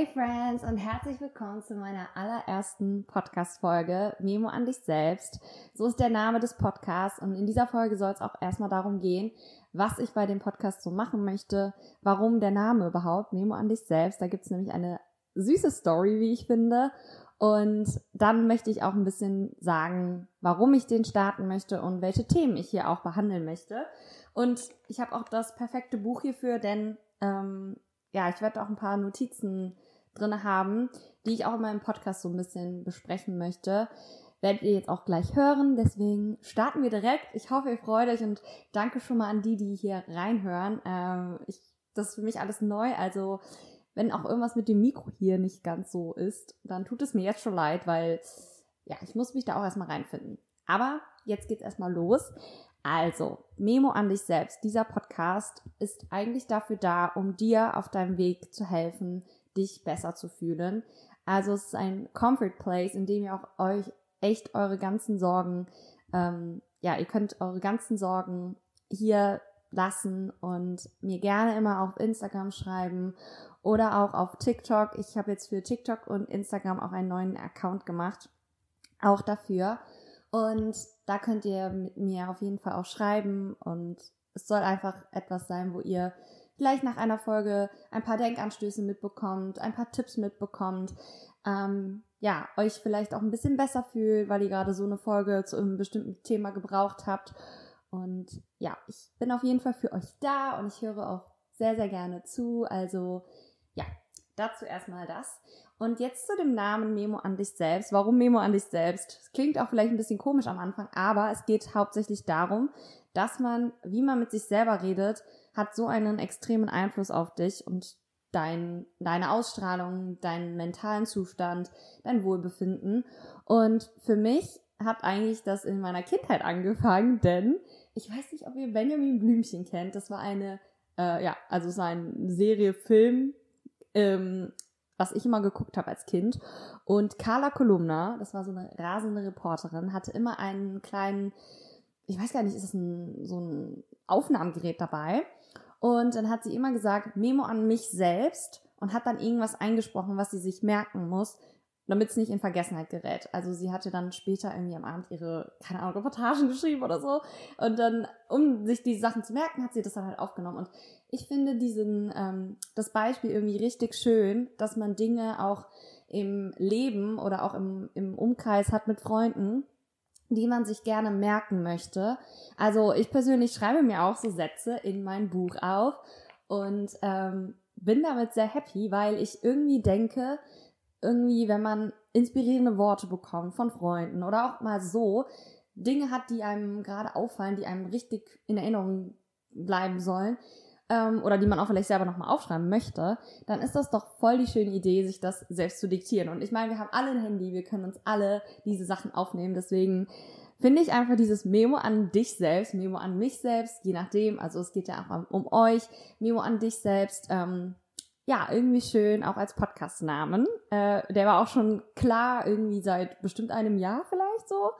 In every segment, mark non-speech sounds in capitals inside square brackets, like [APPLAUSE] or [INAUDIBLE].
Hey Friends und herzlich willkommen zu meiner allerersten Podcast-Folge Memo an dich selbst. So ist der Name des Podcasts und in dieser Folge soll es auch erstmal darum gehen, was ich bei dem Podcast so machen möchte, warum der Name überhaupt, Memo an dich selbst. Da gibt es nämlich eine süße Story, wie ich finde. Und dann möchte ich auch ein bisschen sagen, warum ich den starten möchte und welche Themen ich hier auch behandeln möchte. Und ich habe auch das perfekte Buch hierfür, denn ähm, ja, ich werde auch ein paar Notizen drin haben, die ich auch in meinem Podcast so ein bisschen besprechen möchte. Werdet ihr jetzt auch gleich hören. Deswegen starten wir direkt. Ich hoffe, ihr freut euch und danke schon mal an die, die hier reinhören. Ähm, ich, das ist für mich alles neu. Also, wenn auch irgendwas mit dem Mikro hier nicht ganz so ist, dann tut es mir jetzt schon leid, weil ja, ich muss mich da auch erstmal reinfinden. Aber jetzt geht's erstmal los. Also, Memo an dich selbst. Dieser Podcast ist eigentlich dafür da, um dir auf deinem Weg zu helfen, dich besser zu fühlen. Also es ist ein Comfort Place, in dem ihr auch euch echt eure ganzen Sorgen, ähm, ja, ihr könnt eure ganzen Sorgen hier lassen und mir gerne immer auf Instagram schreiben oder auch auf TikTok. Ich habe jetzt für TikTok und Instagram auch einen neuen Account gemacht, auch dafür. Und da könnt ihr mir auf jeden Fall auch schreiben und es soll einfach etwas sein, wo ihr vielleicht nach einer Folge ein paar Denkanstöße mitbekommt, ein paar Tipps mitbekommt, ähm, ja, euch vielleicht auch ein bisschen besser fühlt, weil ihr gerade so eine Folge zu einem bestimmten Thema gebraucht habt. Und ja, ich bin auf jeden Fall für euch da und ich höre auch sehr, sehr gerne zu. Also ja, dazu erstmal das. Und jetzt zu dem Namen Memo an dich selbst. Warum Memo an dich selbst? Das klingt auch vielleicht ein bisschen komisch am Anfang, aber es geht hauptsächlich darum, dass man, wie man mit sich selber redet, hat so einen extremen Einfluss auf dich und dein, deine Ausstrahlung, deinen mentalen Zustand, dein Wohlbefinden. Und für mich hat eigentlich das in meiner Kindheit angefangen, denn ich weiß nicht, ob ihr Benjamin Blümchen kennt. Das war eine, äh, ja, also so eine Serie, Film, ähm, was ich immer geguckt habe als Kind. Und Carla Kolumna, das war so eine rasende Reporterin, hatte immer einen kleinen, ich weiß gar nicht, ist das ein, so ein Aufnahmegerät dabei? Und dann hat sie immer gesagt, Memo an mich selbst und hat dann irgendwas eingesprochen, was sie sich merken muss, damit es nicht in Vergessenheit gerät. Also sie hatte dann später irgendwie am Abend ihre, keine Ahnung, Reportagen [LAUGHS] geschrieben oder so. Und dann, um sich die Sachen zu merken, hat sie das dann halt aufgenommen. Und ich finde diesen, ähm, das Beispiel irgendwie richtig schön, dass man Dinge auch im Leben oder auch im, im Umkreis hat mit Freunden, die man sich gerne merken möchte. Also ich persönlich schreibe mir auch so Sätze in mein Buch auf und ähm, bin damit sehr happy, weil ich irgendwie denke, irgendwie, wenn man inspirierende Worte bekommt von Freunden oder auch mal so Dinge hat, die einem gerade auffallen, die einem richtig in Erinnerung bleiben sollen, ähm, oder die man auch vielleicht selber nochmal aufschreiben möchte, dann ist das doch voll die schöne Idee, sich das selbst zu diktieren. Und ich meine, wir haben alle ein Handy, wir können uns alle diese Sachen aufnehmen. Deswegen finde ich einfach dieses Memo an dich selbst, Memo an mich selbst, je nachdem, also es geht ja auch um euch, Memo an dich selbst, ähm, ja, irgendwie schön, auch als Podcast-Namen. Äh, der war auch schon klar, irgendwie seit bestimmt einem Jahr vielleicht so.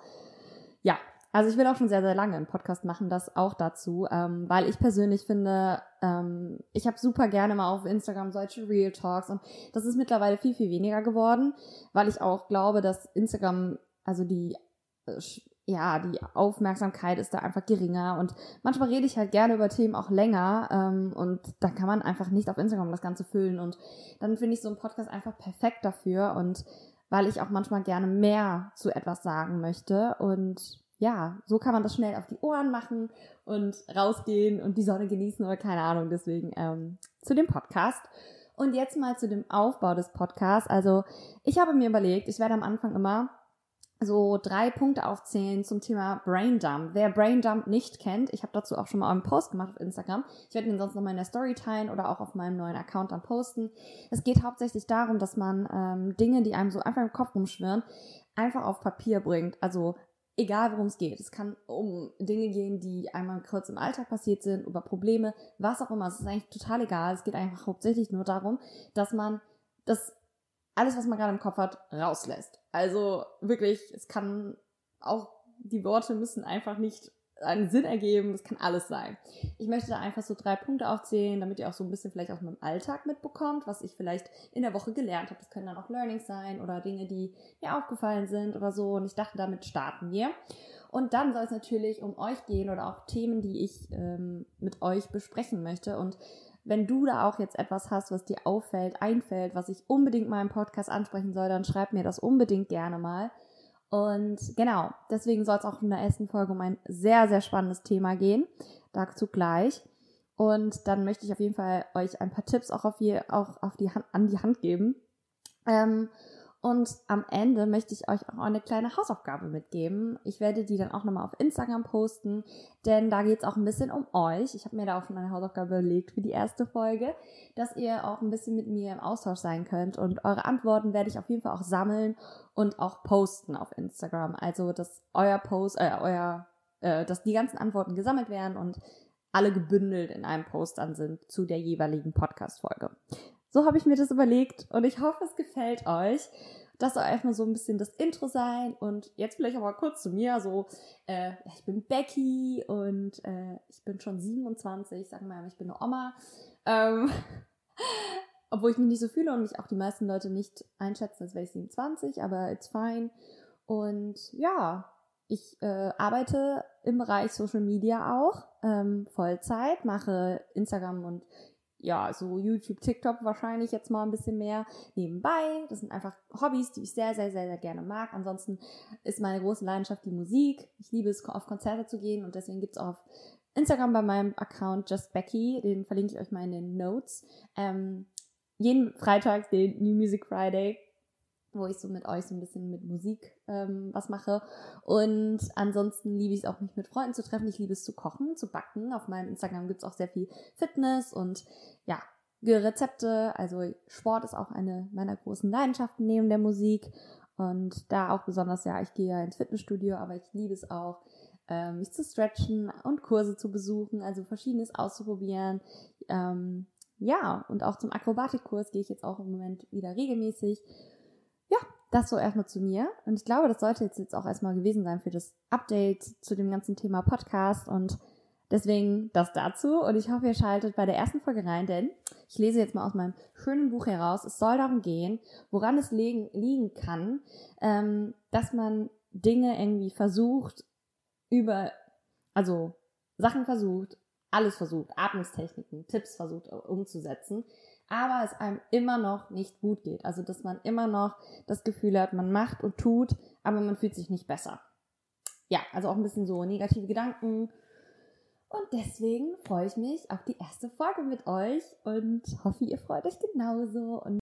Ja, also ich will auch schon sehr, sehr lange einen Podcast machen, das auch dazu, ähm, weil ich persönlich finde, ähm, ich habe super gerne mal auf Instagram solche Real Talks und das ist mittlerweile viel, viel weniger geworden, weil ich auch glaube, dass Instagram, also die, äh, ja, die Aufmerksamkeit ist da einfach geringer und manchmal rede ich halt gerne über Themen auch länger ähm, und da kann man einfach nicht auf Instagram das Ganze füllen und dann finde ich so einen Podcast einfach perfekt dafür und weil ich auch manchmal gerne mehr zu etwas sagen möchte und ja, so kann man das schnell auf die Ohren machen und rausgehen und die Sonne genießen oder keine Ahnung. Deswegen ähm, zu dem Podcast. Und jetzt mal zu dem Aufbau des Podcasts. Also ich habe mir überlegt, ich werde am Anfang immer so drei Punkte aufzählen zum Thema Brain Dump. Wer Brain Dump nicht kennt, ich habe dazu auch schon mal einen Post gemacht auf Instagram. Ich werde ihn sonst nochmal in der Story teilen oder auch auf meinem neuen Account dann posten. Es geht hauptsächlich darum, dass man ähm, Dinge, die einem so einfach im Kopf rumschwirren, einfach auf Papier bringt. Also egal worum es geht. Es kann um Dinge gehen, die einmal kurz im Alltag passiert sind, über Probleme, was auch immer. Es ist eigentlich total egal. Es geht einfach hauptsächlich nur darum, dass man das alles, was man gerade im Kopf hat, rauslässt. Also wirklich, es kann auch, die Worte müssen einfach nicht einen Sinn ergeben, das kann alles sein. Ich möchte da einfach so drei Punkte aufzählen, damit ihr auch so ein bisschen vielleicht aus meinem Alltag mitbekommt, was ich vielleicht in der Woche gelernt habe. Das können dann auch Learnings sein oder Dinge, die mir aufgefallen sind oder so. Und ich dachte, damit starten wir. Und dann soll es natürlich um euch gehen oder auch Themen, die ich ähm, mit euch besprechen möchte. Und wenn du da auch jetzt etwas hast, was dir auffällt, einfällt, was ich unbedingt mal im Podcast ansprechen soll, dann schreib mir das unbedingt gerne mal. Und genau, deswegen soll es auch in der ersten Folge um ein sehr, sehr spannendes Thema gehen. Dazu gleich. Und dann möchte ich auf jeden Fall euch ein paar Tipps auch auf, die, auch auf die Hand, an die Hand geben. Ähm, und am Ende möchte ich euch auch eine kleine Hausaufgabe mitgeben. Ich werde die dann auch nochmal auf Instagram posten, denn da geht es auch ein bisschen um euch. Ich habe mir da auch schon eine Hausaufgabe überlegt für die erste Folge, dass ihr auch ein bisschen mit mir im Austausch sein könnt. Und eure Antworten werde ich auf jeden Fall auch sammeln und auch posten auf Instagram. Also, dass euer Post, äh, euer, äh, dass die ganzen Antworten gesammelt werden und alle gebündelt in einem Post dann sind zu der jeweiligen Podcast-Folge. So habe ich mir das überlegt und ich hoffe, es gefällt euch. Das soll erstmal so ein bisschen das Intro sein und jetzt vielleicht auch mal kurz zu mir. So, äh, ich bin Becky und äh, ich bin schon 27, sagen wir mal, ich bin eine Oma. Ähm, [LAUGHS] obwohl ich mich nicht so fühle und mich auch die meisten Leute nicht einschätzen, als wäre ich 27, aber it's fine. Und ja, ich äh, arbeite im Bereich Social Media auch, ähm, Vollzeit, mache Instagram und ja, so YouTube, TikTok wahrscheinlich jetzt mal ein bisschen mehr nebenbei. Das sind einfach Hobbys, die ich sehr, sehr, sehr, sehr gerne mag. Ansonsten ist meine große Leidenschaft die Musik. Ich liebe es, auf Konzerte zu gehen und deswegen gibt's auf Instagram bei meinem Account Just Becky, den verlinke ich euch mal in den Notes, ähm, jeden Freitag den New Music Friday wo ich so mit euch so ein bisschen mit Musik ähm, was mache. Und ansonsten liebe ich es auch, mich mit Freunden zu treffen. Ich liebe es zu kochen, zu backen. Auf meinem Instagram gibt es auch sehr viel Fitness und ja, Rezepte. Also Sport ist auch eine meiner großen Leidenschaften neben der Musik. Und da auch besonders, ja, ich gehe ja ins Fitnessstudio, aber ich liebe es auch, ähm, mich zu stretchen und Kurse zu besuchen, also verschiedenes auszuprobieren. Ähm, ja, und auch zum Akrobatikkurs gehe ich jetzt auch im Moment wieder regelmäßig das so erstmal zu mir. Und ich glaube, das sollte jetzt, auch erstmal gewesen sein für das Update zu dem ganzen Thema Podcast und deswegen das dazu. Und ich hoffe, ihr schaltet bei der ersten Folge rein, denn ich lese jetzt mal aus meinem schönen Buch heraus. Es soll darum gehen, woran es liegen, liegen kann, ähm, dass man Dinge irgendwie versucht, über, also Sachen versucht, alles versucht, Atmungstechniken, Tipps versucht umzusetzen, aber es einem immer noch nicht gut geht. Also, dass man immer noch das Gefühl hat, man macht und tut, aber man fühlt sich nicht besser. Ja, also auch ein bisschen so negative Gedanken. Und deswegen freue ich mich auf die erste Folge mit euch und hoffe, ihr freut euch genauso. Und